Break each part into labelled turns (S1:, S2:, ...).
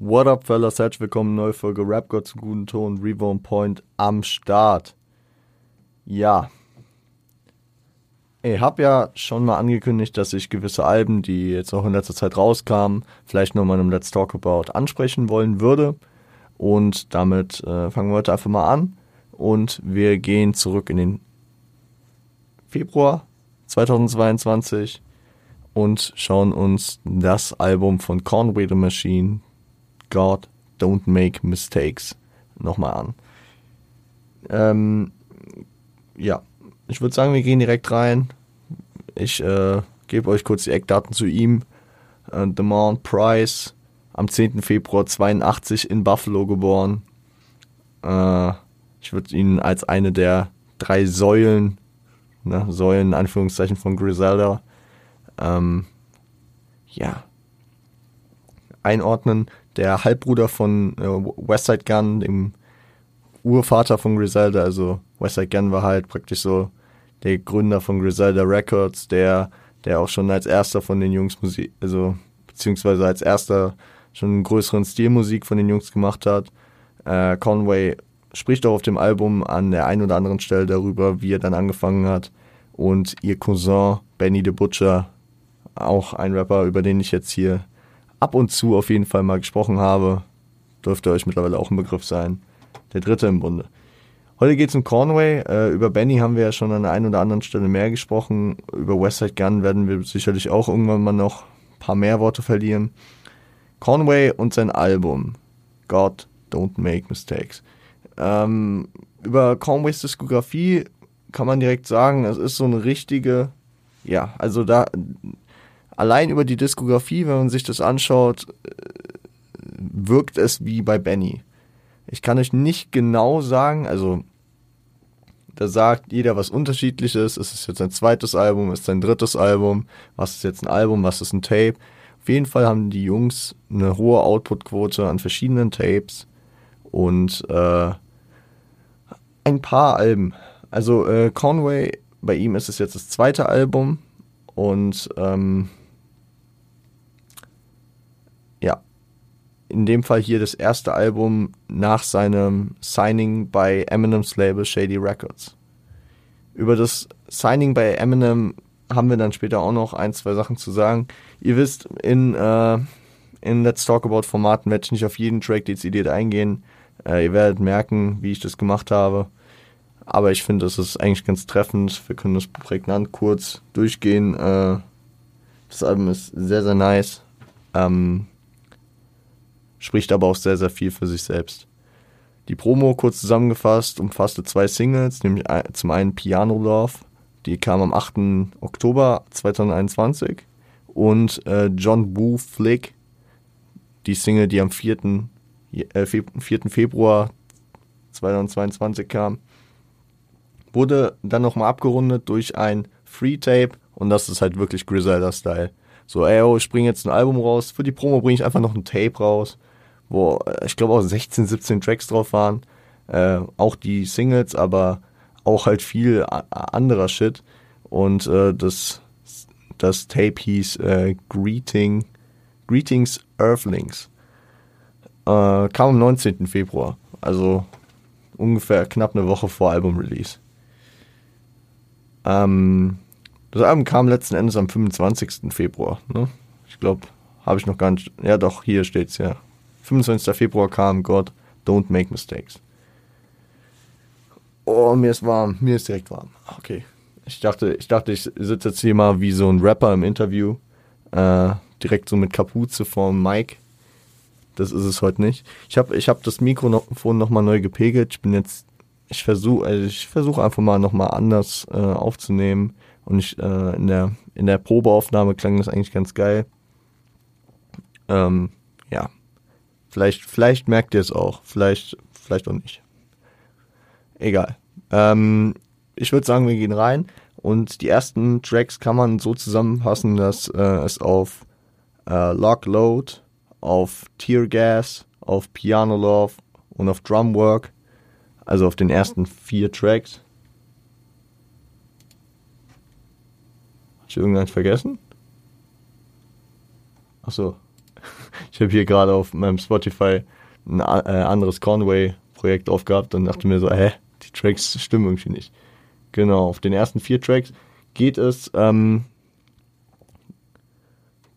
S1: What up, fellas? Herzlich willkommen, neue Folge Rap God zum guten Ton, Reborn Point am Start. Ja. Ich habe ja schon mal angekündigt, dass ich gewisse Alben, die jetzt auch in letzter Zeit rauskamen, vielleicht nochmal im Let's Talk About ansprechen wollen würde. Und damit äh, fangen wir heute einfach mal an. Und wir gehen zurück in den Februar 2022 und schauen uns das Album von Conway the Machine, God Don't Make Mistakes, nochmal an. Ähm, ja, ich würde sagen, wir gehen direkt rein. Ich äh, gebe euch kurz die Eckdaten zu ihm. Äh, Demond Price, am 10. Februar 82 in Buffalo geboren. Äh, ich würde ihn als eine der drei Säulen, ne, Säulen in Anführungszeichen von Griselda, ähm, ja, einordnen. Der Halbbruder von äh, Westside Gun, dem Urvater von Griselda, also Westside Gun war halt praktisch so der Gründer von Griselda Records, der, der auch schon als erster von den Jungs Musik, also beziehungsweise als erster schon einen größeren Stilmusik von den Jungs gemacht hat. Äh, Conway spricht auch auf dem Album an der einen oder anderen Stelle darüber, wie er dann angefangen hat. Und ihr Cousin Benny the Butcher, auch ein Rapper, über den ich jetzt hier ab und zu auf jeden Fall mal gesprochen habe, dürfte euch mittlerweile auch ein Begriff sein. Der dritte im Bunde. Heute geht es um Conway. Äh, über Benny haben wir ja schon an der einen oder anderen Stelle mehr gesprochen. Über Westside Gun werden wir sicherlich auch irgendwann mal noch ein paar mehr Worte verlieren. Conway und sein Album God Don't Make Mistakes. Ähm, über Conways Diskografie kann man direkt sagen, es ist so eine richtige, ja, also da allein über die Diskografie, wenn man sich das anschaut, äh, wirkt es wie bei Benny. Ich kann euch nicht genau sagen, also da sagt jeder was unterschiedliches. Ist es jetzt ein zweites Album, ist es ein drittes Album, was ist jetzt ein Album, was ist ein Tape. Auf jeden Fall haben die Jungs eine hohe Outputquote an verschiedenen Tapes und äh, ein paar Alben. Also äh, Conway, bei ihm ist es jetzt das zweite Album und ähm, ja, in dem Fall hier das erste Album nach seinem Signing bei Eminems Label Shady Records. Über das Signing bei Eminem haben wir dann später auch noch ein, zwei Sachen zu sagen. Ihr wisst, in, äh, in Let's Talk About Formaten werde ich nicht auf jeden Track dezidiert eingehen. Äh, ihr werdet merken, wie ich das gemacht habe. Aber ich finde, es ist eigentlich ganz treffend. Wir können das prägnant kurz durchgehen. Äh, das Album ist sehr, sehr nice. Ähm, spricht aber auch sehr, sehr viel für sich selbst. Die Promo, kurz zusammengefasst, umfasste zwei Singles, nämlich zum einen Piano Love, die kam am 8. Oktober 2021 und äh, John Woo Flick, die Single, die am 4. Äh, 4. Februar 2022 kam, wurde dann nochmal abgerundet durch ein Free Tape und das ist halt wirklich Griselda-Style. So, ey, oh, ich bringe jetzt ein Album raus, für die Promo bringe ich einfach noch ein Tape raus wo äh, ich glaube auch 16, 17 Tracks drauf waren. Äh, auch die Singles, aber auch halt viel anderer Shit. Und äh, das, das Tape hieß äh, Greeting, Greetings Earthlings. Äh, kam am 19. Februar, also ungefähr knapp eine Woche vor Album-Release. Ähm, das Album kam letzten Endes am 25. Februar. Ne? Ich glaube, habe ich noch gar nicht. Ja, doch, hier steht's ja. 25. Februar kam God, don't make mistakes. Oh, mir ist warm, mir ist direkt warm. Okay. Ich dachte, ich dachte, ich sitze jetzt hier mal wie so ein Rapper im Interview. Äh, direkt so mit Kapuze vorm Mic. Das ist es heute nicht. Ich habe ich hab das Mikrofon nochmal neu gepegelt. Ich bin jetzt, ich versuche also ich versuche einfach mal nochmal anders äh, aufzunehmen. Und ich, äh, in, der, in der Probeaufnahme klang das eigentlich ganz geil. Ähm, ja, Vielleicht, vielleicht merkt ihr es auch, vielleicht, vielleicht auch nicht. Egal. Ähm, ich würde sagen, wir gehen rein und die ersten Tracks kann man so zusammenfassen, dass äh, es auf äh, Lock Load, auf Tear Gas, auf Piano Love und auf Drum Work, also auf den ersten vier Tracks. Hast du irgendeinen vergessen? Achso, ich habe hier gerade auf meinem Spotify ein äh, anderes Conway-Projekt aufgehabt und dachte mir so, hä, die Tracks stimmen irgendwie nicht. Genau, auf den ersten vier Tracks geht es ähm,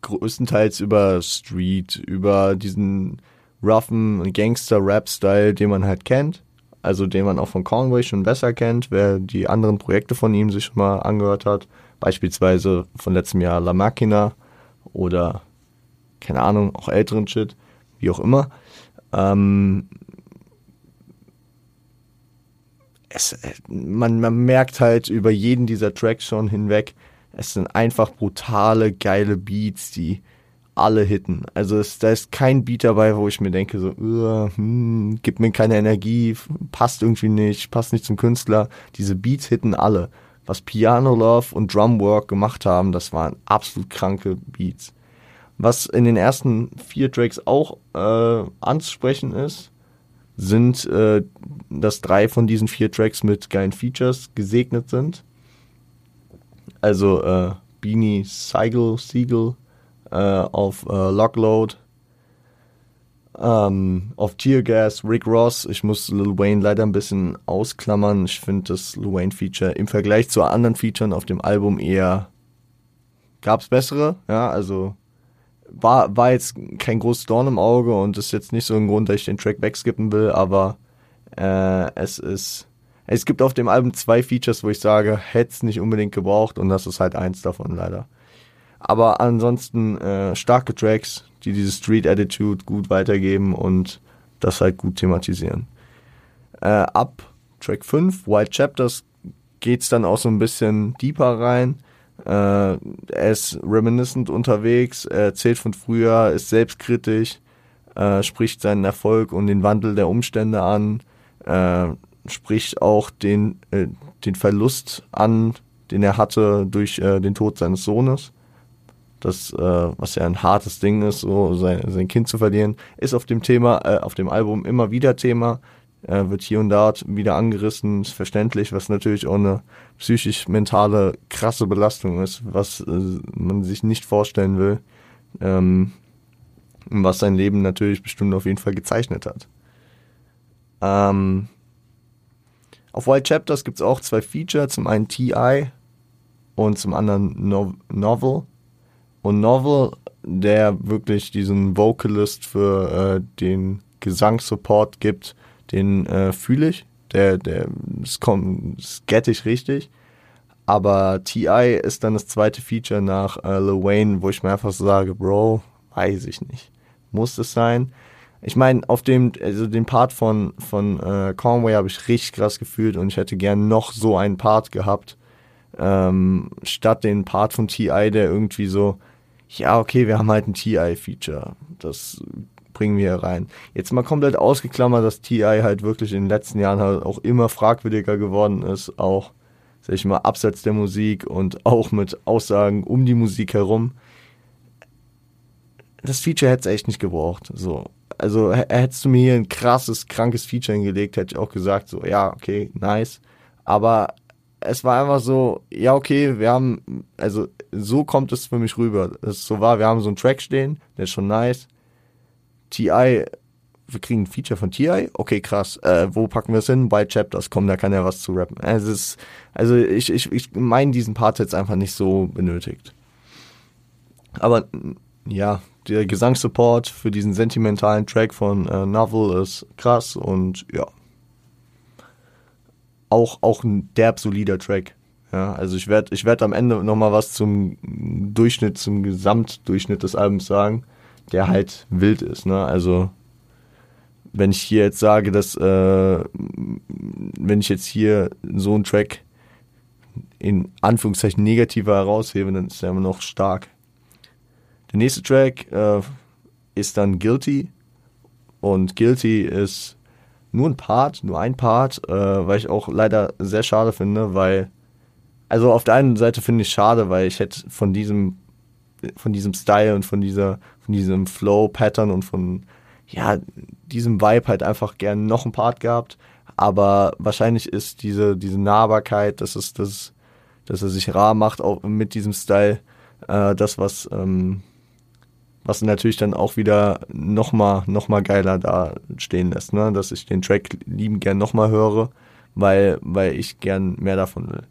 S1: größtenteils über Street, über diesen roughen Gangster-Rap-Style, den man halt kennt. Also den man auch von Conway schon besser kennt, wer die anderen Projekte von ihm sich schon mal angehört hat. Beispielsweise von letztem Jahr La Machina oder, keine Ahnung, auch älteren Shit, wie auch immer. Ähm, es, man, man merkt halt über jeden dieser Tracks schon hinweg, es sind einfach brutale, geile Beats, die alle hitten. Also es, da ist kein Beat dabei, wo ich mir denke, so, hm, gibt mir keine Energie, passt irgendwie nicht, passt nicht zum Künstler. Diese Beats hitten alle. Was Piano Love und Drumwork gemacht haben, das waren absolut kranke Beats. Was in den ersten vier Tracks auch äh, anzusprechen ist, sind, äh, dass drei von diesen vier Tracks mit geilen Features gesegnet sind. Also äh, Beanie Seigel, Siegel äh, auf äh, Lockload, ähm, auf Teargas, Rick Ross. Ich muss Lil Wayne leider ein bisschen ausklammern. Ich finde das Lil Wayne Feature im Vergleich zu anderen Featuren auf dem Album eher gab es bessere. Ja, also war, war jetzt kein großes Dorn im Auge und ist jetzt nicht so ein Grund, dass ich den Track wegskippen will, aber äh, es ist. Es gibt auf dem Album zwei Features, wo ich sage, hätte es nicht unbedingt gebraucht und das ist halt eins davon leider. Aber ansonsten äh, starke Tracks, die diese Street Attitude gut weitergeben und das halt gut thematisieren. Äh, ab Track 5, White Chapters, geht's dann auch so ein bisschen deeper rein. Äh, er ist reminiscent unterwegs, er erzählt von früher, ist selbstkritisch, äh, spricht seinen Erfolg und den Wandel der Umstände an, äh, spricht auch den, äh, den Verlust an, den er hatte durch äh, den Tod seines Sohnes. Das, äh, was ja ein hartes Ding ist, so sein, sein Kind zu verlieren, ist auf dem Thema, auf dem Album immer wieder Thema äh, wird hier und da wieder angerissen, ist verständlich, was natürlich auch eine psychisch-mentale krasse Belastung ist, was äh, man sich nicht vorstellen will, ähm, was sein Leben natürlich bestimmt auf jeden Fall gezeichnet hat. Ähm, auf White Chapters gibt es auch zwei Feature, zum einen TI und zum anderen no Novel. Und Novel, der wirklich diesen Vocalist für äh, den Gesangssupport gibt, den äh, fühle ich, der, der, das kommt, get ich richtig. Aber T.I. ist dann das zweite Feature nach äh, Lil Wayne, wo ich mir einfach so sage, Bro, weiß ich nicht. Muss es sein? Ich meine, auf dem, also den Part von, von äh, Conway habe ich richtig krass gefühlt und ich hätte gern noch so einen Part gehabt, ähm, statt den Part von T.I., der irgendwie so, ja, okay, wir haben halt ein T.I.-Feature. Das bringen wir rein. Jetzt mal komplett ausgeklammert, dass TI halt wirklich in den letzten Jahren halt auch immer fragwürdiger geworden ist, auch, sag ich mal, abseits der Musik und auch mit Aussagen um die Musik herum. Das Feature hätte es echt nicht gebraucht. So. Also hättest du mir hier ein krasses, krankes Feature hingelegt, hätte ich auch gesagt, so, ja, okay, nice. Aber es war einfach so, ja, okay, wir haben, also so kommt es für mich rüber. Es ist so war, wir haben so einen Track stehen, der ist schon nice. TI, wir kriegen ein Feature von TI, okay, krass, äh, wo packen wir es hin? White Chapters, komm, da kann er was zu rappen. Es ist, also ich, ich, ich meine diesen Part jetzt einfach nicht so benötigt. Aber ja, der Gesangssupport für diesen sentimentalen Track von äh, Novel ist krass und ja. Auch, auch ein derb solider Track. Ja, also ich werde ich werd am Ende nochmal was zum Durchschnitt, zum Gesamtdurchschnitt des Albums sagen der halt wild ist. Ne? Also wenn ich hier jetzt sage, dass äh, wenn ich jetzt hier so einen Track in Anführungszeichen negativer heraushebe, dann ist er immer noch stark. Der nächste Track äh, ist dann Guilty und Guilty ist nur ein Part, nur ein Part, äh, weil ich auch leider sehr schade finde, weil also auf der einen Seite finde ich schade, weil ich hätte von diesem von diesem Style und von dieser, von diesem Flow-Pattern und von, ja, diesem Vibe halt einfach gern noch ein Part gehabt. Aber wahrscheinlich ist diese, diese Nahbarkeit, dass es, das, dass er sich rar macht auch mit diesem Style, äh, das, was, ähm, was natürlich dann auch wieder nochmal noch mal geiler da stehen lässt, ne? dass ich den Track lieben gern nochmal höre, weil, weil ich gern mehr davon will.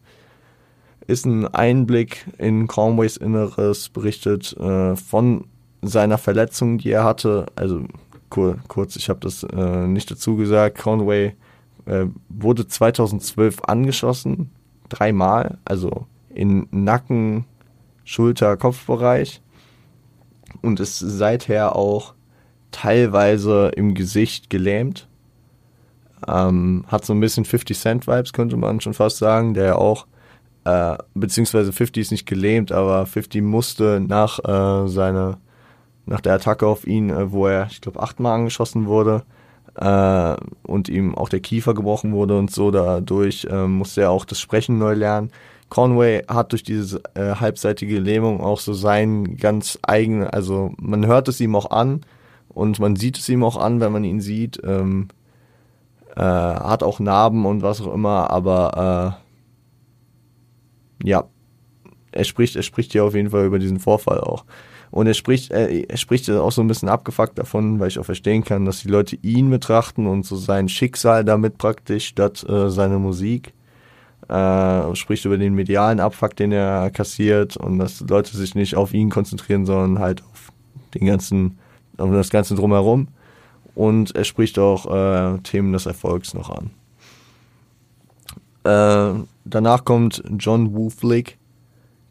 S1: Ist ein Einblick in Conways Inneres, berichtet äh, von seiner Verletzung, die er hatte. Also kur kurz, ich habe das äh, nicht dazu gesagt, Conway äh, wurde 2012 angeschossen, dreimal, also in Nacken, Schulter, Kopfbereich und ist seither auch teilweise im Gesicht gelähmt. Ähm, hat so ein bisschen 50 Cent Vibes, könnte man schon fast sagen, der auch, äh, beziehungsweise 50 ist nicht gelähmt, aber 50 musste nach äh, seiner, nach der Attacke auf ihn, äh, wo er, ich glaube, achtmal angeschossen wurde, äh, und ihm auch der Kiefer gebrochen wurde und so, dadurch äh, musste er auch das Sprechen neu lernen. Conway hat durch diese äh, halbseitige Lähmung auch so sein ganz eigenen, also man hört es ihm auch an und man sieht es ihm auch an, wenn man ihn sieht. Ähm, äh, hat auch Narben und was auch immer, aber äh, ja, er spricht, er spricht hier auf jeden Fall über diesen Vorfall auch. Und er spricht, äh, er spricht auch so ein bisschen abgefuckt davon, weil ich auch verstehen kann, dass die Leute ihn betrachten und so sein Schicksal damit praktisch statt äh, seine Musik äh, spricht über den medialen Abfuck, den er kassiert und dass Leute sich nicht auf ihn konzentrieren, sondern halt auf den ganzen, auf das Ganze drumherum. Und er spricht auch äh, Themen des Erfolgs noch an. Äh, danach kommt John Woo Flick,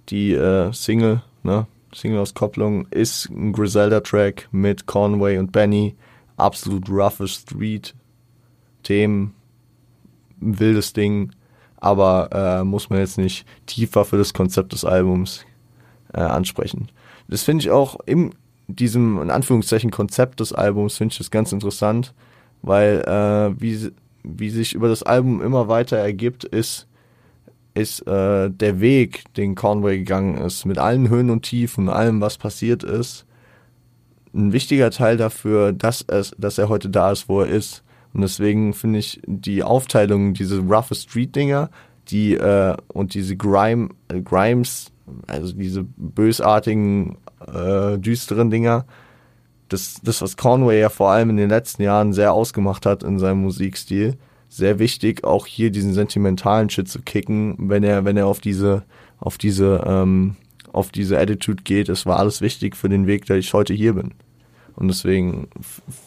S1: die äh, Single, ne? Single-Auskopplung ist ein Griselda-Track mit Conway und Benny. Absolut roughe Street-Themen. Wildes Ding aber äh, muss man jetzt nicht tiefer für das Konzept des Albums äh, ansprechen. Das finde ich auch in diesem, in Anführungszeichen, Konzept des Albums, finde ich das ganz interessant, weil äh, wie, wie sich über das Album immer weiter ergibt, ist, ist äh, der Weg, den Conway gegangen ist, mit allen Höhen und Tiefen allem, was passiert ist, ein wichtiger Teil dafür, dass, es, dass er heute da ist, wo er ist. Und deswegen finde ich die Aufteilung, diese rough Street-Dinger, die äh, und diese Grime, äh, Grimes, also diese bösartigen, äh, düsteren Dinger, das, das, was Conway ja vor allem in den letzten Jahren sehr ausgemacht hat in seinem Musikstil, sehr wichtig, auch hier diesen sentimentalen Shit zu kicken, wenn er, wenn er auf diese, auf diese, ähm, auf diese Attitude geht. Es war alles wichtig für den Weg, dass ich heute hier bin. Und deswegen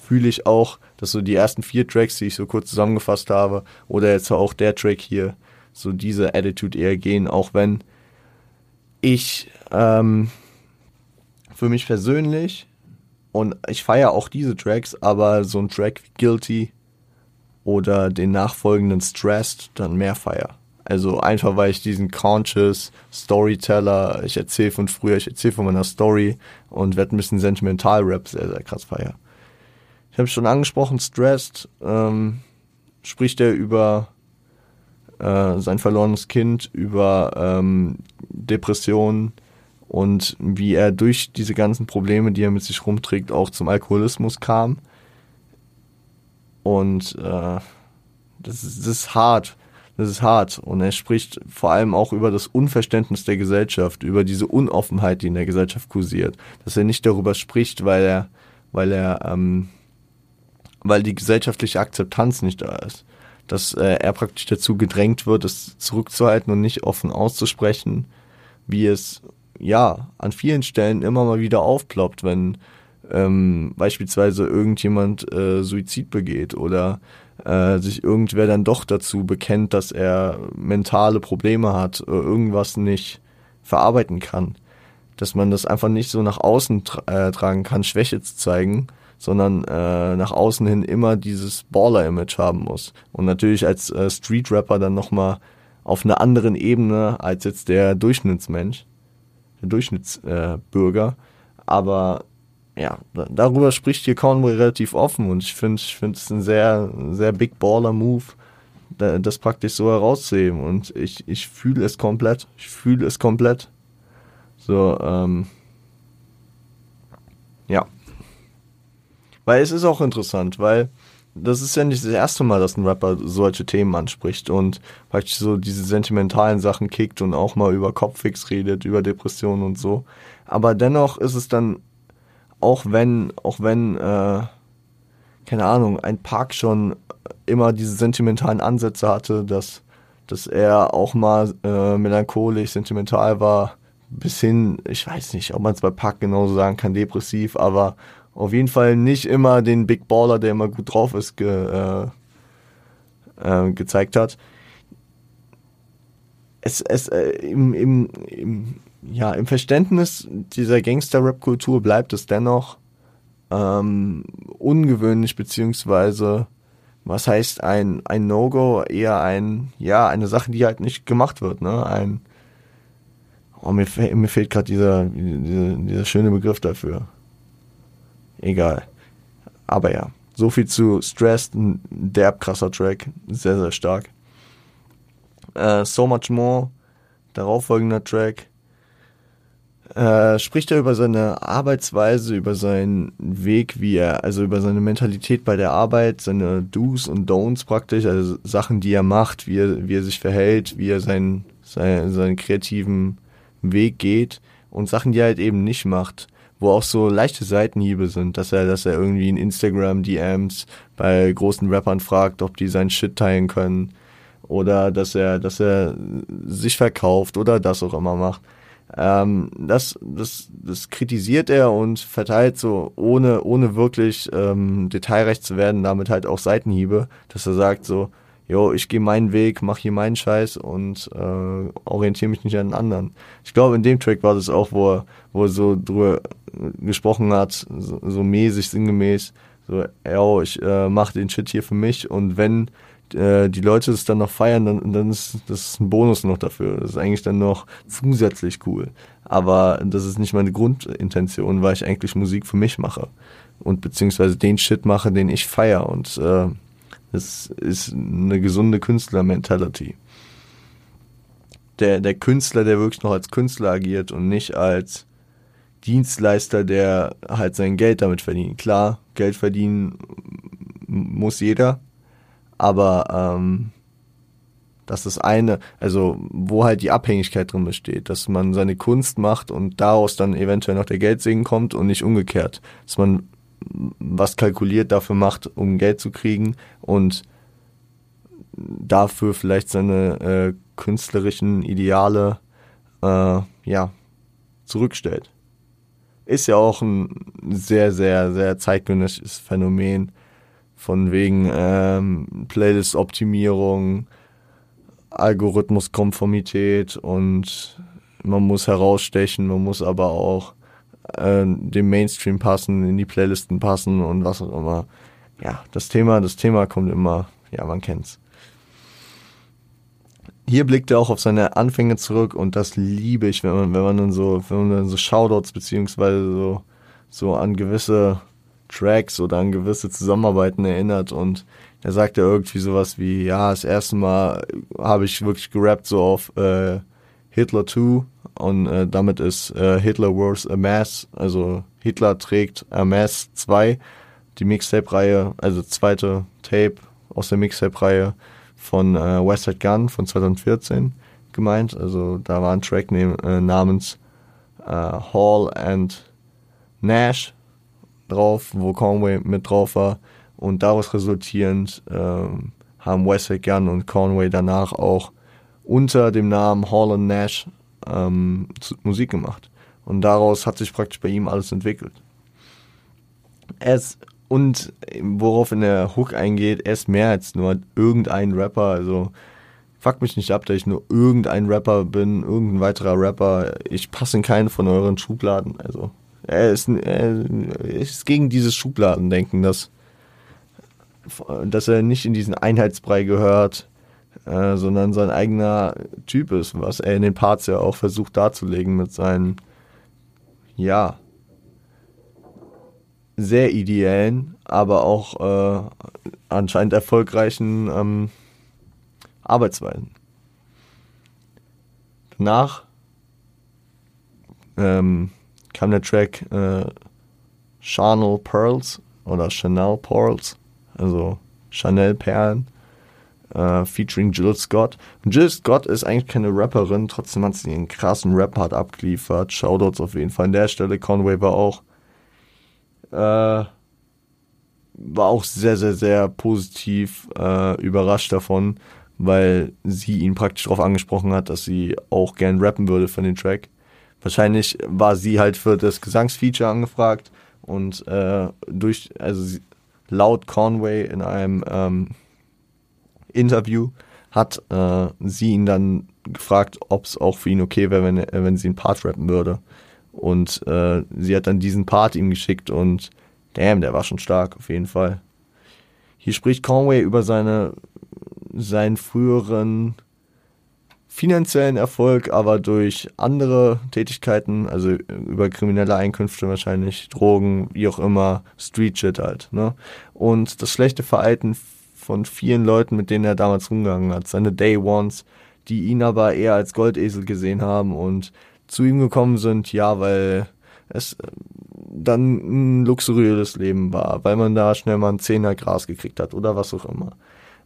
S1: fühle ich auch, dass so die ersten vier Tracks, die ich so kurz zusammengefasst habe, oder jetzt auch der Track hier, so diese Attitude eher gehen, auch wenn ich ähm, für mich persönlich und ich feiere auch diese Tracks, aber so ein Track wie Guilty oder den nachfolgenden Stressed dann mehr feier. Also einfach, weil ich diesen conscious Storyteller, ich erzähle von früher, ich erzähle von meiner Story und werde ein bisschen Sentimental-Rap sehr, sehr krass feier. Ich habe schon angesprochen, Stressed, ähm, spricht er über äh, sein verlorenes Kind, über ähm, Depressionen und wie er durch diese ganzen Probleme, die er mit sich rumträgt, auch zum Alkoholismus kam. Und äh, das, ist, das ist hart das ist hart. Und er spricht vor allem auch über das Unverständnis der Gesellschaft, über diese Unoffenheit, die in der Gesellschaft kursiert. Dass er nicht darüber spricht, weil er, weil er, ähm, weil die gesellschaftliche Akzeptanz nicht da ist. Dass äh, er praktisch dazu gedrängt wird, es zurückzuhalten und nicht offen auszusprechen, wie es ja an vielen Stellen immer mal wieder aufploppt, wenn ähm, beispielsweise irgendjemand äh, Suizid begeht oder äh, sich irgendwer dann doch dazu bekennt, dass er mentale Probleme hat, äh, irgendwas nicht verarbeiten kann. Dass man das einfach nicht so nach außen tra äh, tragen kann, Schwäche zu zeigen, sondern äh, nach außen hin immer dieses Baller-Image haben muss. Und natürlich als äh, Street-Rapper dann nochmal auf einer anderen Ebene als jetzt der Durchschnittsmensch, der Durchschnittsbürger. Aber ja, darüber spricht hier Conway relativ offen und ich finde ich finde es ein sehr, sehr Big Baller Move, das praktisch so herauszuheben und ich, ich fühle es komplett. Ich fühle es komplett. So, ähm, ja. Weil es ist auch interessant, weil das ist ja nicht das erste Mal, dass ein Rapper solche Themen anspricht und praktisch so diese sentimentalen Sachen kickt und auch mal über Kopffix redet, über Depressionen und so. Aber dennoch ist es dann auch wenn, auch wenn, äh, keine Ahnung, ein Park schon immer diese sentimentalen Ansätze hatte, dass, dass er auch mal äh, melancholisch, sentimental war, bis hin, ich weiß nicht, ob man es bei Park genauso sagen kann, depressiv, aber auf jeden Fall nicht immer den Big Baller, der immer gut drauf ist, ge, äh, äh, gezeigt hat. Es, es, äh, im, im, im, ja, im Verständnis dieser Gangster-Rap-Kultur bleibt es dennoch ähm, ungewöhnlich, beziehungsweise was heißt ein, ein No-Go, eher ein, ja, eine Sache, die halt nicht gemacht wird, ne? Ein, oh, mir, mir fehlt gerade dieser, dieser, dieser schöne Begriff dafür. Egal. Aber ja, so viel zu Stressed, ein derb krasser Track, sehr, sehr stark. Uh, so Much More, darauffolgender Track, äh, spricht er über seine Arbeitsweise, über seinen Weg, wie er, also über seine Mentalität bei der Arbeit, seine Do's und Don'ts praktisch, also Sachen, die er macht, wie er, wie er sich verhält, wie er seinen, seinen, seinen kreativen Weg geht und Sachen, die er halt eben nicht macht wo auch so leichte Seitenhiebe sind, dass er, dass er irgendwie in Instagram DMs bei großen Rappern fragt, ob die seinen Shit teilen können oder dass er, dass er sich verkauft oder das auch immer macht. Ähm, das, das, das kritisiert er und verteilt so, ohne, ohne wirklich ähm, detailreich zu werden, damit halt auch Seitenhiebe, dass er sagt so, jo, ich gehe meinen Weg, mach hier meinen Scheiß und äh, orientiere mich nicht an den anderen. Ich glaube, in dem Track war das auch, wo er, wo er so drüber gesprochen hat, so, so mäßig, sinngemäß, so, yo, ich äh, mach den Shit hier für mich und wenn äh, die Leute es dann noch feiern, dann, dann ist das ein Bonus noch dafür. Das ist eigentlich dann noch zusätzlich cool. Aber das ist nicht meine Grundintention, weil ich eigentlich Musik für mich mache und beziehungsweise den Shit mache, den ich feier und äh, das ist eine gesunde Künstler-Mentality. Der, der Künstler, der wirklich noch als Künstler agiert und nicht als Dienstleister, der halt sein Geld damit verdient. Klar, Geld verdienen muss jeder, aber ähm, das ist eine, also wo halt die Abhängigkeit drin besteht, dass man seine Kunst macht und daraus dann eventuell noch der Geldsegen kommt und nicht umgekehrt, dass man was kalkuliert dafür macht, um Geld zu kriegen und dafür vielleicht seine äh, künstlerischen Ideale äh, ja zurückstellt. Ist ja auch ein sehr, sehr, sehr zeitgenössisches Phänomen von wegen ähm, Playlist-Optimierung, Algorithmuskonformität und man muss herausstechen, man muss aber auch äh, dem Mainstream passen, in die Playlisten passen und was auch immer. Ja, das Thema, das Thema kommt immer, ja, man kennt's. Hier blickt er auch auf seine Anfänge zurück und das liebe ich, wenn man, wenn man dann so, wenn man dann so Shoutouts beziehungsweise so, so an gewisse Tracks oder an gewisse Zusammenarbeiten erinnert und er sagt ja irgendwie sowas wie, ja, das erste Mal habe ich wirklich gerappt so auf äh, Hitler 2 und äh, damit ist äh, Hitler Wears a Mass, also Hitler trägt a Mass 2, die Mixtape-Reihe, also zweite Tape aus der Mixtape-Reihe von äh, Westside Gun von 2014 gemeint. Also da war ein Track ne äh, namens äh, Hall and Nash drauf, wo Conway mit drauf war. Und daraus resultierend ähm, haben Westside Gun und Conway danach auch unter dem Namen Hall and Nash ähm, Musik gemacht. Und daraus hat sich praktisch bei ihm alles entwickelt. Es, und worauf in der Hook eingeht, er ist mehr als nur irgendein Rapper. Also fuck mich nicht ab, dass ich nur irgendein Rapper bin, irgendein weiterer Rapper. Ich passe in keinen von euren Schubladen. Also er ist, er ist gegen dieses Schubladendenken, dass, dass er nicht in diesen Einheitsbrei gehört, äh, sondern sein eigener Typ ist, was er in den Parts ja auch versucht darzulegen mit seinen, ja, sehr ideellen, aber auch äh, anscheinend erfolgreichen ähm, Arbeitsweisen. Danach ähm, kam der Track äh, Chanel Pearls oder Chanel Pearls, also Chanel Perlen äh, featuring Jill Scott. Und Jill Scott ist eigentlich keine Rapperin, trotzdem hat sie einen krassen Rap-Part abgeliefert. Shoutouts auf jeden Fall an der Stelle. Conway war auch äh, war auch sehr, sehr, sehr positiv äh, überrascht davon, weil sie ihn praktisch darauf angesprochen hat, dass sie auch gern rappen würde für den Track. Wahrscheinlich war sie halt für das Gesangsfeature angefragt und äh, durch, also laut Conway in einem ähm, Interview hat äh, sie ihn dann gefragt, ob es auch für ihn okay wäre, wenn, wenn sie einen Part rappen würde. Und äh, sie hat dann diesen Part ihm geschickt und damn, der war schon stark, auf jeden Fall. Hier spricht Conway über seine, seinen früheren finanziellen Erfolg, aber durch andere Tätigkeiten, also über kriminelle Einkünfte wahrscheinlich, Drogen, wie auch immer, Street Shit halt, ne? Und das schlechte Verhalten von vielen Leuten, mit denen er damals rumgegangen hat, seine Day Ones, die ihn aber eher als Goldesel gesehen haben und zu ihm gekommen sind, ja, weil es äh, dann ein luxuriöses Leben war, weil man da schnell mal einen Zehner Gras gekriegt hat oder was auch immer.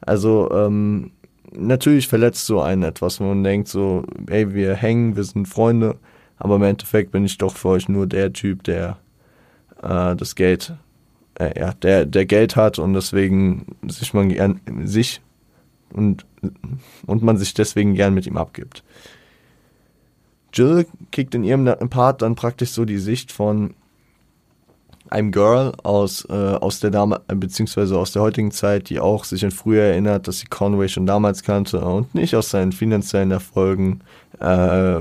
S1: Also ähm, natürlich verletzt so einen etwas, wenn man denkt so, ey, wir hängen, wir sind Freunde, aber im Endeffekt bin ich doch für euch nur der Typ, der äh, das Geld, äh, ja, der, der Geld hat und deswegen sich man gern, sich und, und man sich deswegen gern mit ihm abgibt. Jill kickt in ihrem Part dann praktisch so die Sicht von einem Girl aus, äh, aus der Dame, beziehungsweise aus der heutigen Zeit, die auch sich an früher erinnert, dass sie Conway schon damals kannte und nicht aus seinen finanziellen Erfolgen äh,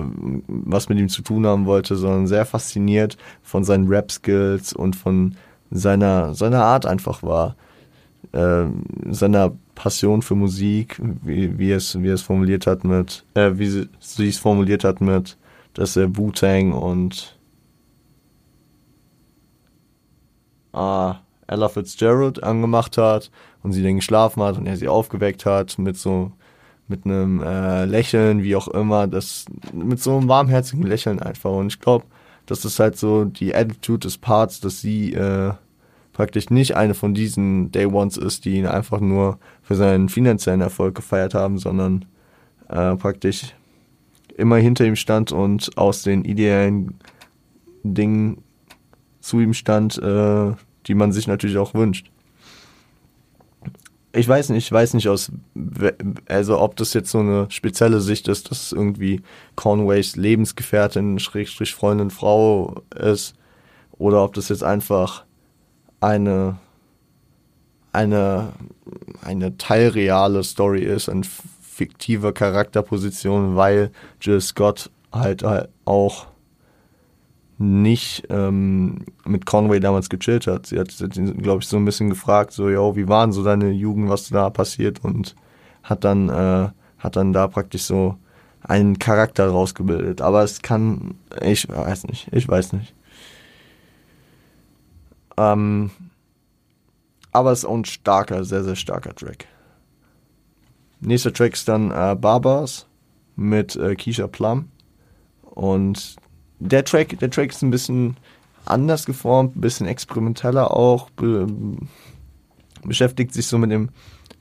S1: was mit ihm zu tun haben wollte, sondern sehr fasziniert von seinen Rap-Skills und von seiner, seiner Art einfach war. Äh, seiner Passion für Musik, wie, wie, es, wie es formuliert hat mit, äh, wie sie, sie es formuliert hat mit dass er Wu-Tang und äh, Ella Fitzgerald angemacht hat und sie dann geschlafen hat und er sie aufgeweckt hat mit so mit einem äh, Lächeln, wie auch immer, das mit so einem warmherzigen Lächeln einfach. Und ich glaube, das ist halt so die Attitude des Parts, dass sie äh, praktisch nicht eine von diesen Day Ones ist, die ihn einfach nur für seinen finanziellen Erfolg gefeiert haben, sondern äh, praktisch immer hinter ihm stand und aus den ideellen Dingen zu ihm stand, äh, die man sich natürlich auch wünscht. Ich weiß nicht, ich weiß nicht aus, also ob das jetzt so eine spezielle Sicht ist, dass irgendwie Conways Lebensgefährtin, Schrägstrich Freundin, Frau ist, oder ob das jetzt einfach eine, eine, eine teilreale Story ist, ein fiktiver Charakterposition, weil Jill Scott halt, halt auch nicht ähm, mit Conway damals gechillt hat. Sie hat, glaube ich, so ein bisschen gefragt, so, yo, wie waren so deine Jugend, was da passiert und hat dann, äh, hat dann da praktisch so einen Charakter rausgebildet. Aber es kann, ich weiß nicht, ich weiß nicht. Ähm, aber es ist auch ein starker, sehr, sehr starker Track. Nächster Track ist dann äh, Barbars mit äh, Keisha Plum. Und der Track, der Track ist ein bisschen anders geformt, ein bisschen experimenteller auch, be beschäftigt sich so mit dem,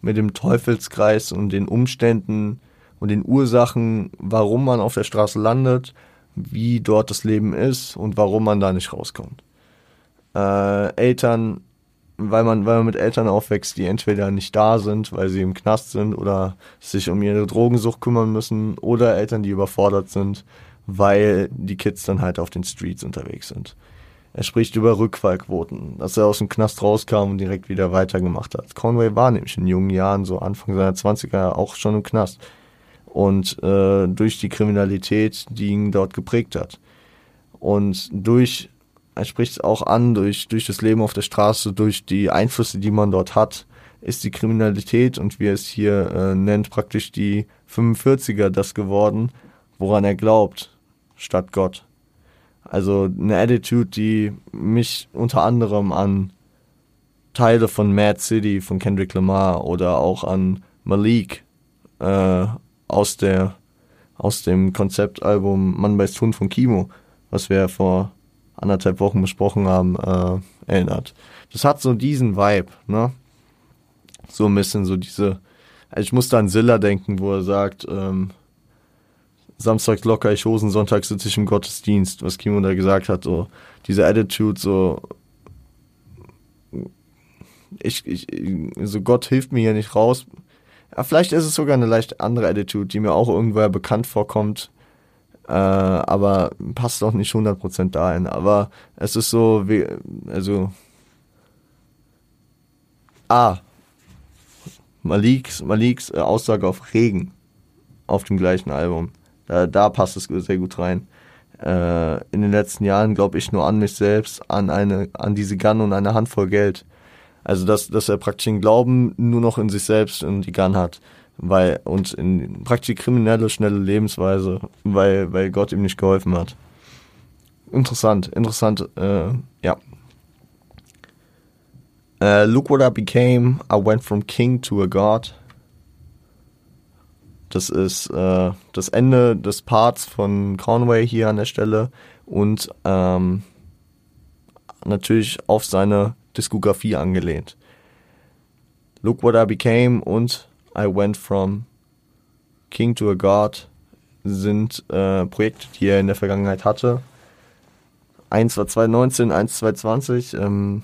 S1: mit dem Teufelskreis und den Umständen und den Ursachen, warum man auf der Straße landet, wie dort das Leben ist und warum man da nicht rauskommt. Äh, Eltern weil man, weil man mit Eltern aufwächst, die entweder nicht da sind, weil sie im Knast sind oder sich um ihre Drogensucht kümmern müssen oder Eltern, die überfordert sind, weil die Kids dann halt auf den Streets unterwegs sind. Er spricht über Rückfallquoten, dass er aus dem Knast rauskam und direkt wieder weitergemacht hat. Conway war nämlich in jungen Jahren, so Anfang seiner 20er, auch schon im Knast. Und äh, durch die Kriminalität, die ihn dort geprägt hat. Und durch er spricht auch an, durch, durch das Leben auf der Straße, durch die Einflüsse, die man dort hat, ist die Kriminalität und wie er es hier äh, nennt, praktisch die 45er das geworden, woran er glaubt, statt Gott. Also eine Attitude, die mich unter anderem an Teile von Mad City von Kendrick Lamar oder auch an Malik äh, aus der aus dem Konzeptalbum Mann beißt Hund von Kimo, was wir vor anderthalb Wochen besprochen haben, äh, erinnert. Das hat so diesen Vibe, ne? So ein bisschen so diese, ich musste an Silla denken, wo er sagt, ähm, Samstag locker ich Hosen, Sonntag sitze ich im Gottesdienst, was Kimo da gesagt hat, so diese Attitude, so ich, ich, so Gott hilft mir hier nicht raus. Ja, vielleicht ist es sogar eine leicht andere Attitude, die mir auch irgendwoher bekannt vorkommt. Äh, aber passt auch nicht 100% dahin. Aber es ist so, wie, also. Ah. Maliks, Maliks äh, Aussage auf Regen auf dem gleichen Album. Da, da passt es sehr gut rein. Äh, in den letzten Jahren glaube ich nur an mich selbst, an eine, an diese Gun und eine Handvoll Geld. Also dass, dass er praktisch den Glauben nur noch in sich selbst und die Gun hat, weil und in praktisch kriminelle schnelle Lebensweise, weil weil Gott ihm nicht geholfen hat. Interessant, interessant, äh, ja. Uh, look what I became. I went from king to a god. Das ist äh, das Ende des Parts von Conway hier an der Stelle und ähm, natürlich auf seine Diskografie angelehnt. Look What I Became und I Went From King to a God sind äh, Projekte, die er in der Vergangenheit hatte. Eins war 2019, eins 2020. Ähm,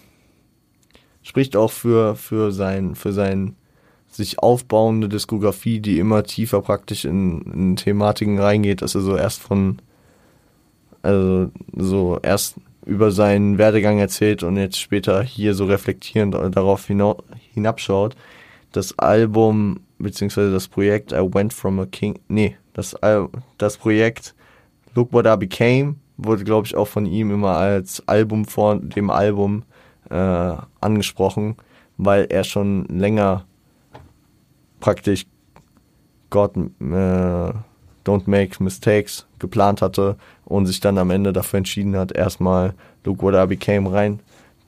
S1: spricht auch für, für sein, für sein sich aufbauende Diskografie, die immer tiefer praktisch in, in Thematiken reingeht, dass er so erst von, also so erst über seinen Werdegang erzählt und jetzt später hier so reflektierend darauf hinabschaut. Das Album, beziehungsweise das Projekt I Went From a King, nee, das, das Projekt Look What I Became wurde, glaube ich, auch von ihm immer als Album vor dem Album äh, angesprochen, weil er schon länger praktisch God äh, Don't Make Mistakes geplant hatte und sich dann am Ende dafür entschieden hat, erstmal Look What I Became rein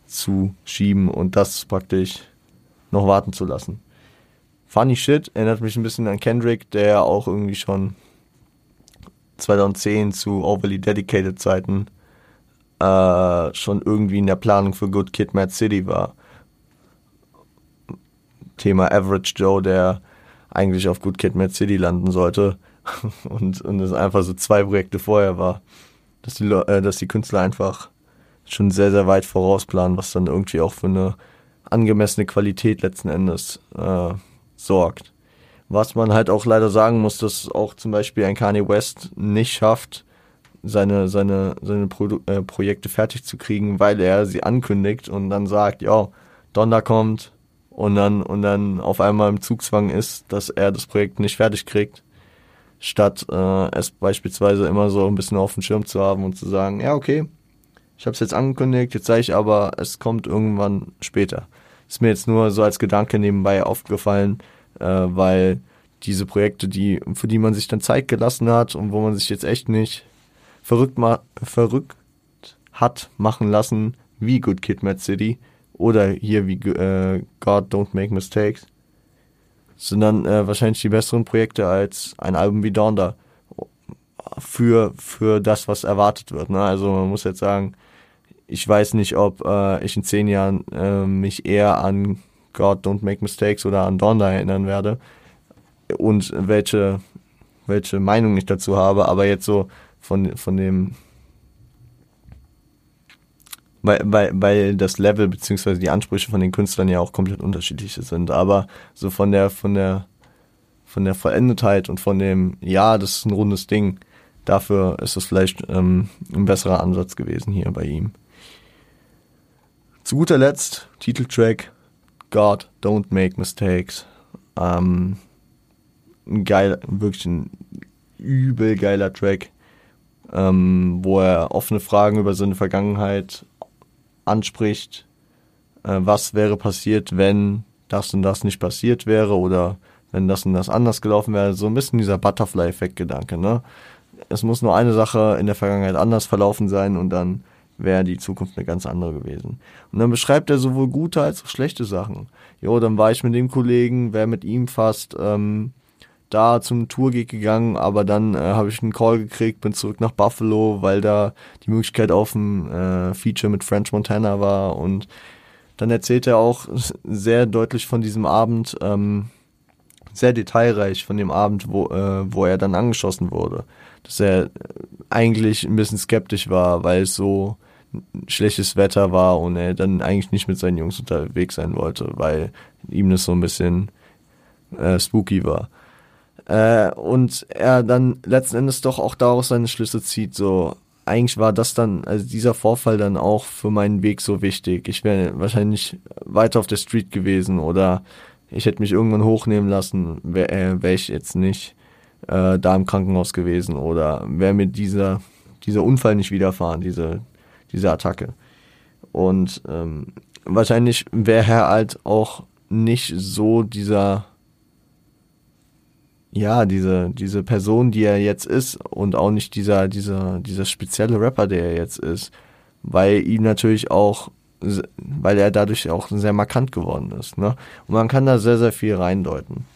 S1: zu schieben und das praktisch noch warten zu lassen. Funny Shit erinnert mich ein bisschen an Kendrick, der auch irgendwie schon 2010 zu Overly Dedicated Zeiten äh, schon irgendwie in der Planung für Good Kid Mad City war. Thema Average Joe, der eigentlich auf Good Kid Mad City landen sollte und, und es einfach so zwei Projekte vorher war, dass die, äh, dass die Künstler einfach schon sehr, sehr weit vorausplanen, was dann irgendwie auch für eine angemessene Qualität letzten Endes äh, sorgt. Was man halt auch leider sagen muss, dass auch zum Beispiel ein Kanye West nicht schafft, seine, seine, seine Pro äh, Projekte fertig zu kriegen, weil er sie ankündigt und dann sagt, ja, Donner kommt und dann, und dann auf einmal im Zugzwang ist, dass er das Projekt nicht fertig kriegt, statt äh, es beispielsweise immer so ein bisschen auf dem Schirm zu haben und zu sagen, ja, okay, ich habe es jetzt angekündigt, jetzt sage ich aber, es kommt irgendwann später. Ist mir jetzt nur so als Gedanke nebenbei aufgefallen, äh, weil diese Projekte, die, für die man sich dann Zeit gelassen hat und wo man sich jetzt echt nicht verrückt, ma verrückt hat machen lassen, wie Good Kid Mad City oder hier wie äh, God Don't Make Mistakes, sind dann äh, wahrscheinlich die besseren Projekte als ein Album wie Donda für, für das, was erwartet wird. Ne? Also man muss jetzt sagen, ich weiß nicht, ob äh, ich in zehn Jahren äh, mich eher an God Don't Make Mistakes oder an Donda erinnern werde und welche, welche Meinung ich dazu habe, aber jetzt so von, von dem, weil, weil, weil das Level beziehungsweise die Ansprüche von den Künstlern ja auch komplett unterschiedlich sind, aber so von der, von der, von der Vollendetheit und von dem, ja, das ist ein rundes Ding, dafür ist es vielleicht ähm, ein besserer Ansatz gewesen hier bei ihm. Zu guter Letzt, Titeltrack God, Don't Make Mistakes. Ähm, ein geil, wirklich ein übel geiler Track, ähm, wo er offene Fragen über seine Vergangenheit anspricht. Äh, was wäre passiert, wenn das und das nicht passiert wäre oder wenn das und das anders gelaufen wäre. So ein bisschen dieser Butterfly-Effekt-Gedanke, ne? Es muss nur eine Sache in der Vergangenheit anders verlaufen sein und dann wäre die Zukunft eine ganz andere gewesen. Und dann beschreibt er sowohl gute als auch schlechte Sachen. Jo, dann war ich mit dem Kollegen, wäre mit ihm fast ähm, da zum Tourgig gegangen, aber dann äh, habe ich einen Call gekriegt, bin zurück nach Buffalo, weil da die Möglichkeit auf ein äh, Feature mit French Montana war und dann erzählt er auch sehr deutlich von diesem Abend, ähm, sehr detailreich von dem Abend, wo, äh, wo er dann angeschossen wurde. Dass er eigentlich ein bisschen skeptisch war, weil es so schlechtes Wetter war und er dann eigentlich nicht mit seinen Jungs unterwegs sein wollte, weil ihm das so ein bisschen äh, spooky war. Äh, und er dann letzten Endes doch auch daraus seine Schlüsse zieht, so eigentlich war das dann, also dieser Vorfall dann auch für meinen Weg so wichtig. Ich wäre wahrscheinlich weiter auf der Street gewesen oder ich hätte mich irgendwann hochnehmen lassen, wäre äh, wär ich jetzt nicht äh, da im Krankenhaus gewesen oder wäre mir dieser, dieser Unfall nicht widerfahren, diese, diese Attacke. Und ähm, wahrscheinlich wäre er halt auch nicht so dieser ja, diese, diese Person, die er jetzt ist und auch nicht dieser, dieser, dieser spezielle Rapper, der er jetzt ist, weil ihm natürlich auch, weil er dadurch auch sehr markant geworden ist, ne? Und man kann da sehr, sehr viel reindeuten.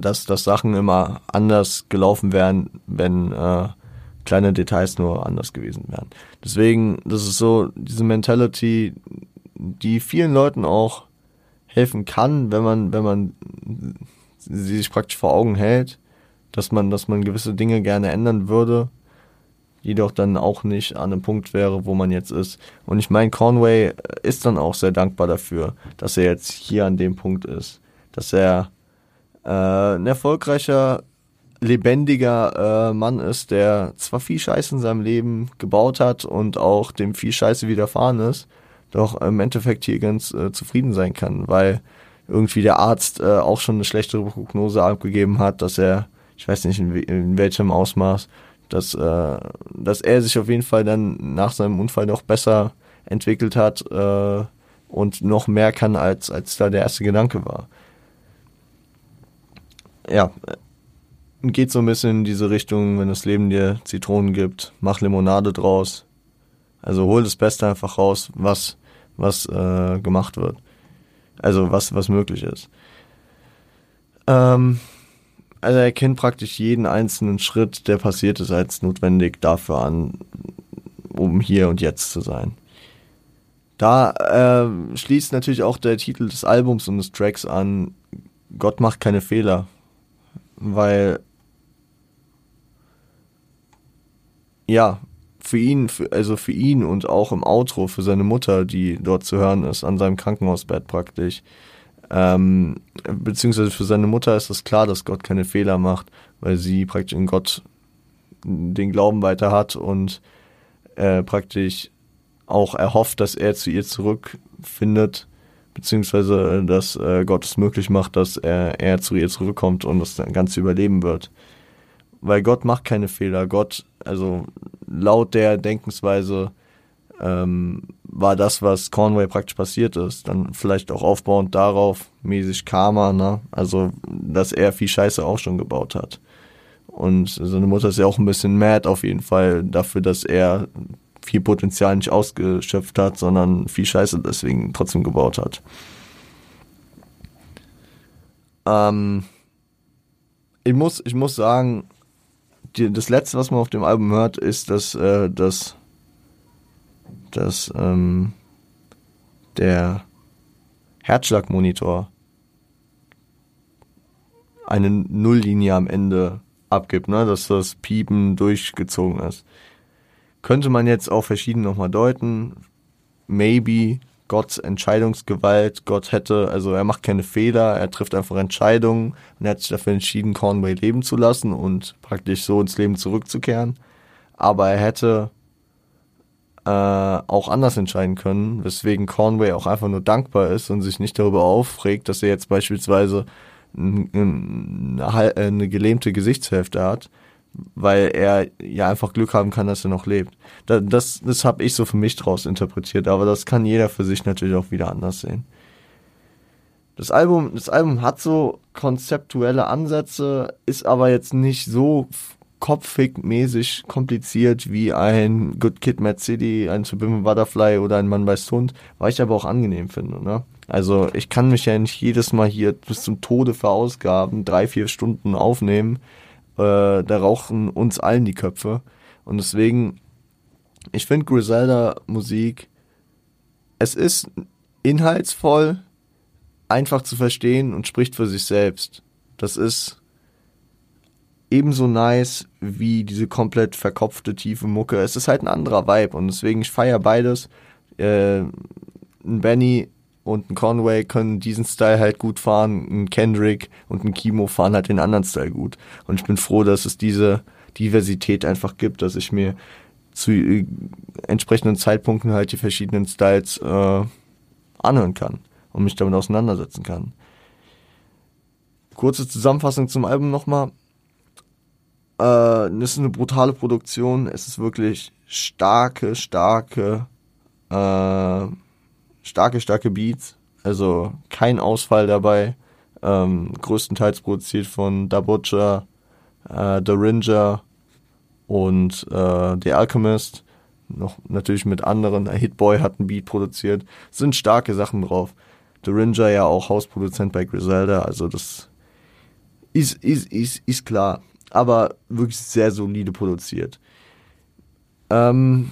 S1: Dass, dass Sachen immer anders gelaufen wären, wenn äh, kleine Details nur anders gewesen wären. Deswegen, das ist so diese Mentality, die vielen Leuten auch helfen kann, wenn man, wenn man sie sich praktisch vor Augen hält, dass man, dass man gewisse Dinge gerne ändern würde, jedoch dann auch nicht an einem Punkt wäre, wo man jetzt ist. Und ich meine, Conway ist dann auch sehr dankbar dafür, dass er jetzt hier an dem Punkt ist, dass er äh, ein erfolgreicher, lebendiger äh, Mann ist, der zwar viel Scheiße in seinem Leben gebaut hat und auch dem viel Scheiße widerfahren ist, doch im Endeffekt hier ganz äh, zufrieden sein kann, weil irgendwie der Arzt äh, auch schon eine schlechtere Prognose abgegeben hat, dass er, ich weiß nicht in, in welchem Ausmaß, dass, äh, dass er sich auf jeden Fall dann nach seinem Unfall noch besser entwickelt hat äh, und noch mehr kann, als, als da der erste Gedanke war. Ja, geht so ein bisschen in diese Richtung, wenn das Leben dir Zitronen gibt, mach Limonade draus. Also hol das Beste einfach raus, was, was äh, gemacht wird. Also was, was möglich ist. Ähm, also er kennt praktisch jeden einzelnen Schritt, der passiert ist, als notwendig dafür an, um hier und jetzt zu sein. Da äh, schließt natürlich auch der Titel des Albums und des Tracks an, Gott macht keine Fehler, weil ja, für ihn, also für ihn und auch im Outro für seine Mutter, die dort zu hören ist, an seinem Krankenhausbett praktisch. Ähm, beziehungsweise für seine Mutter ist es klar, dass Gott keine Fehler macht, weil sie praktisch in Gott den Glauben weiter hat und äh, praktisch auch erhofft, dass er zu ihr zurückfindet, beziehungsweise dass äh, Gott es möglich macht, dass er, er zu ihr zurückkommt und das Ganze überleben wird. Weil Gott macht keine Fehler. Gott, also laut der Denkensweise ähm, war das, was Conway praktisch passiert ist. Dann vielleicht auch aufbauend darauf, mäßig Karma, ne? Also, dass er viel Scheiße auch schon gebaut hat. Und seine Mutter ist ja auch ein bisschen mad auf jeden Fall dafür, dass er viel Potenzial nicht ausgeschöpft hat, sondern viel Scheiße deswegen trotzdem gebaut hat. Ähm, ich muss, ich muss sagen, die, das letzte, was man auf dem Album hört, ist, dass, äh, dass, dass ähm, der Herzschlagmonitor eine Nulllinie am Ende abgibt, ne? dass das Piepen durchgezogen ist. Könnte man jetzt auch verschieden nochmal deuten. Maybe Gotts Entscheidungsgewalt. Gott hätte, also er macht keine Fehler, er trifft einfach Entscheidungen und er hat sich dafür entschieden, Conway leben zu lassen und praktisch so ins Leben zurückzukehren. Aber er hätte äh, auch anders entscheiden können, weswegen Conway auch einfach nur dankbar ist und sich nicht darüber aufregt, dass er jetzt beispielsweise eine, eine gelähmte Gesichtshälfte hat weil er ja einfach Glück haben kann, dass er noch lebt. Das, das, das habe ich so für mich draus interpretiert, aber das kann jeder für sich natürlich auch wieder anders sehen. Das Album, das Album hat so konzeptuelle Ansätze, ist aber jetzt nicht so kopfig-mäßig kompliziert wie ein Good Kid, Mad City, ein Subliminal Butterfly oder ein Mann bei Hund, weil ich aber auch angenehm finde. Ne? Also ich kann mich ja nicht jedes Mal hier bis zum Tode verausgaben, drei, vier Stunden aufnehmen äh, da rauchen uns allen die Köpfe. Und deswegen, ich finde Griselda Musik, es ist inhaltsvoll, einfach zu verstehen und spricht für sich selbst. Das ist ebenso nice wie diese komplett verkopfte, tiefe Mucke. Es ist halt ein anderer Vibe und deswegen, ich feiere beides. Äh, Benny und ein Conway können diesen Style halt gut fahren, ein Kendrick und ein Kimo fahren halt den anderen Style gut. Und ich bin froh, dass es diese Diversität einfach gibt, dass ich mir zu äh, entsprechenden Zeitpunkten halt die verschiedenen Styles äh, anhören kann und mich damit auseinandersetzen kann. Kurze Zusammenfassung zum Album nochmal. Äh, das ist eine brutale Produktion. Es ist wirklich starke, starke, äh, starke, starke Beats. Also kein Ausfall dabei. Ähm, größtenteils produziert von Da Butcher, äh, The Ringer und äh, The Alchemist. Noch natürlich mit anderen. Hitboy hat ein Beat produziert. Sind starke Sachen drauf. The Ringer ja auch Hausproduzent bei Griselda. Also das ist, ist, ist, ist klar aber wirklich sehr solide produziert. Ähm,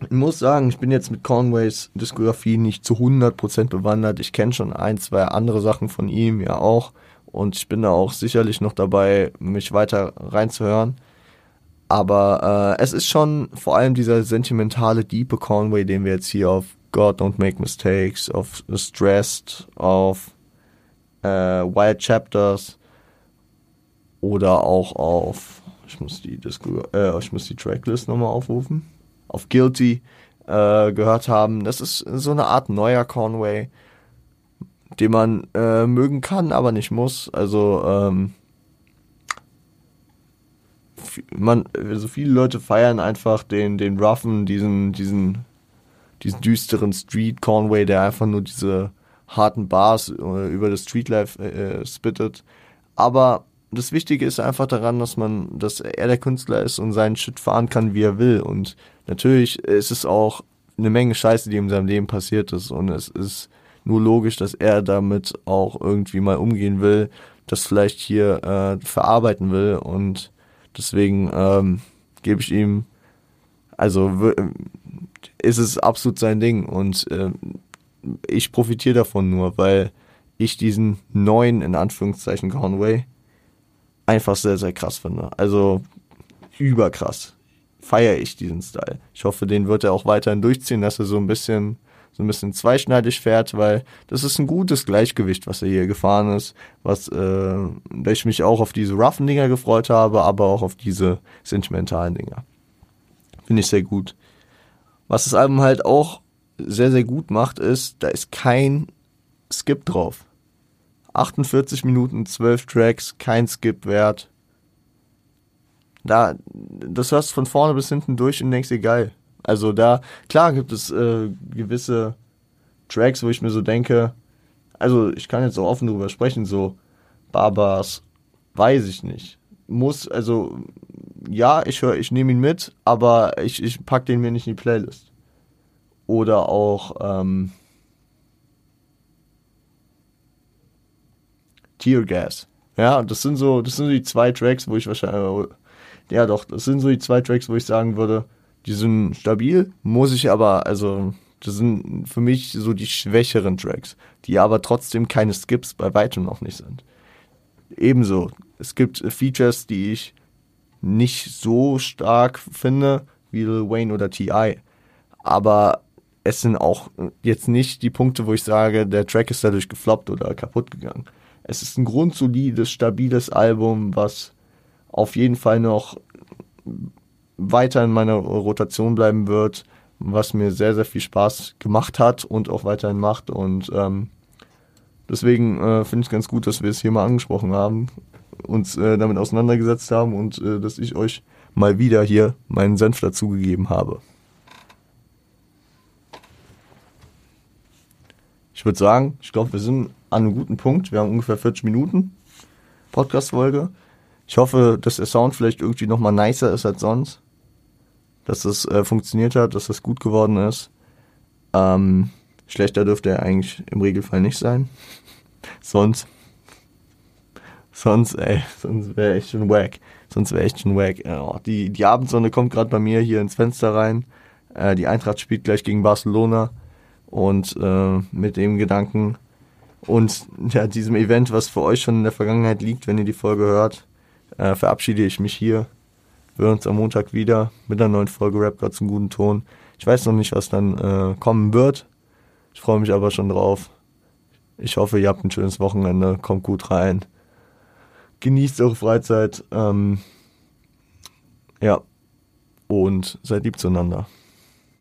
S1: ich muss sagen, ich bin jetzt mit Conways Diskografie nicht zu 100% bewandert. Ich kenne schon ein, zwei andere Sachen von ihm, ja auch. Und ich bin da auch sicherlich noch dabei, mich weiter reinzuhören. Aber äh, es ist schon vor allem dieser sentimentale, diepe Conway, den wir jetzt hier auf God Don't Make Mistakes, auf Stressed, auf äh, Wild Chapters oder auch auf, ich muss die Disco, äh, ich muss die Tracklist nochmal aufrufen, auf Guilty äh, gehört haben. Das ist so eine Art neuer Conway, den man äh, mögen kann, aber nicht muss. Also ähm, man, so also viele Leute feiern einfach den, den roughen, diesen, diesen, diesen düsteren Street Conway, der einfach nur diese harten Bars äh, über das Streetlife äh, spittet. Aber das Wichtige ist einfach daran, dass man, dass er der Künstler ist und seinen Shit fahren kann, wie er will. Und natürlich ist es auch eine Menge Scheiße, die in seinem Leben passiert ist. Und es ist nur logisch, dass er damit auch irgendwie mal umgehen will, das vielleicht hier äh, verarbeiten will. Und deswegen ähm, gebe ich ihm, also ist es absolut sein Ding. Und äh, ich profitiere davon nur, weil ich diesen neuen, in Anführungszeichen, Conway, einfach sehr, sehr krass finde. Also überkrass. Feiere ich diesen Style. Ich hoffe, den wird er auch weiterhin durchziehen, dass er so ein bisschen so ein bisschen zweischneidig fährt, weil das ist ein gutes Gleichgewicht, was er hier gefahren ist, was äh, ich mich auch auf diese roughen Dinger gefreut habe, aber auch auf diese sentimentalen Dinger. Finde ich sehr gut. Was das Album halt auch sehr, sehr gut macht, ist, da ist kein Skip drauf. 48 Minuten, 12 Tracks, kein Skip-Wert. Da, das hörst von vorne bis hinten durch und denkst dir geil. Also da, klar gibt es äh, gewisse Tracks, wo ich mir so denke, also ich kann jetzt auch offen drüber sprechen, so Barbars, weiß ich nicht. Muss, also ja, ich höre, ich nehme ihn mit, aber ich, ich pack den mir nicht in die Playlist. Oder auch, ähm, Tear Gas. Ja, das sind so, das sind so die zwei Tracks, wo ich wahrscheinlich, ja doch, das sind so die zwei Tracks, wo ich sagen würde, die sind stabil, muss ich aber, also, das sind für mich so die schwächeren Tracks, die aber trotzdem keine Skips bei weitem noch nicht sind. Ebenso, es gibt Features, die ich nicht so stark finde, wie Lil Wayne oder T.I., aber es sind auch jetzt nicht die Punkte, wo ich sage, der Track ist dadurch gefloppt oder kaputt gegangen. Es ist ein grundsolides, stabiles Album, was auf jeden Fall noch weiter in meiner Rotation bleiben wird, was mir sehr, sehr viel Spaß gemacht hat und auch weiterhin macht. Und ähm, deswegen äh, finde ich es ganz gut, dass wir es hier mal angesprochen haben, uns äh, damit auseinandergesetzt haben und äh, dass ich euch mal wieder hier meinen Senf dazugegeben habe. Ich würde sagen, ich glaube, wir sind an einem guten Punkt. Wir haben ungefähr 40 Minuten Podcast-Folge. Ich hoffe, dass der Sound vielleicht irgendwie nochmal nicer ist als sonst. Dass das äh, funktioniert hat, dass das gut geworden ist. Ähm, schlechter dürfte er eigentlich im Regelfall nicht sein. sonst, sonst, ey, sonst wäre echt schon wack. Sonst wäre echt schon wack. Oh, die, die Abendsonne kommt gerade bei mir hier ins Fenster rein. Äh, die Eintracht spielt gleich gegen Barcelona. Und äh, mit dem Gedanken, und ja, diesem Event, was für euch schon in der Vergangenheit liegt, wenn ihr die Folge hört, äh, verabschiede ich mich hier. Wir hören uns am Montag wieder mit einer neuen Folge Rap Gods im guten Ton. Ich weiß noch nicht, was dann äh, kommen wird. Ich freue mich aber schon drauf. Ich hoffe, ihr habt ein schönes Wochenende. Kommt gut rein. Genießt eure Freizeit. Ähm, ja. Und seid lieb zueinander.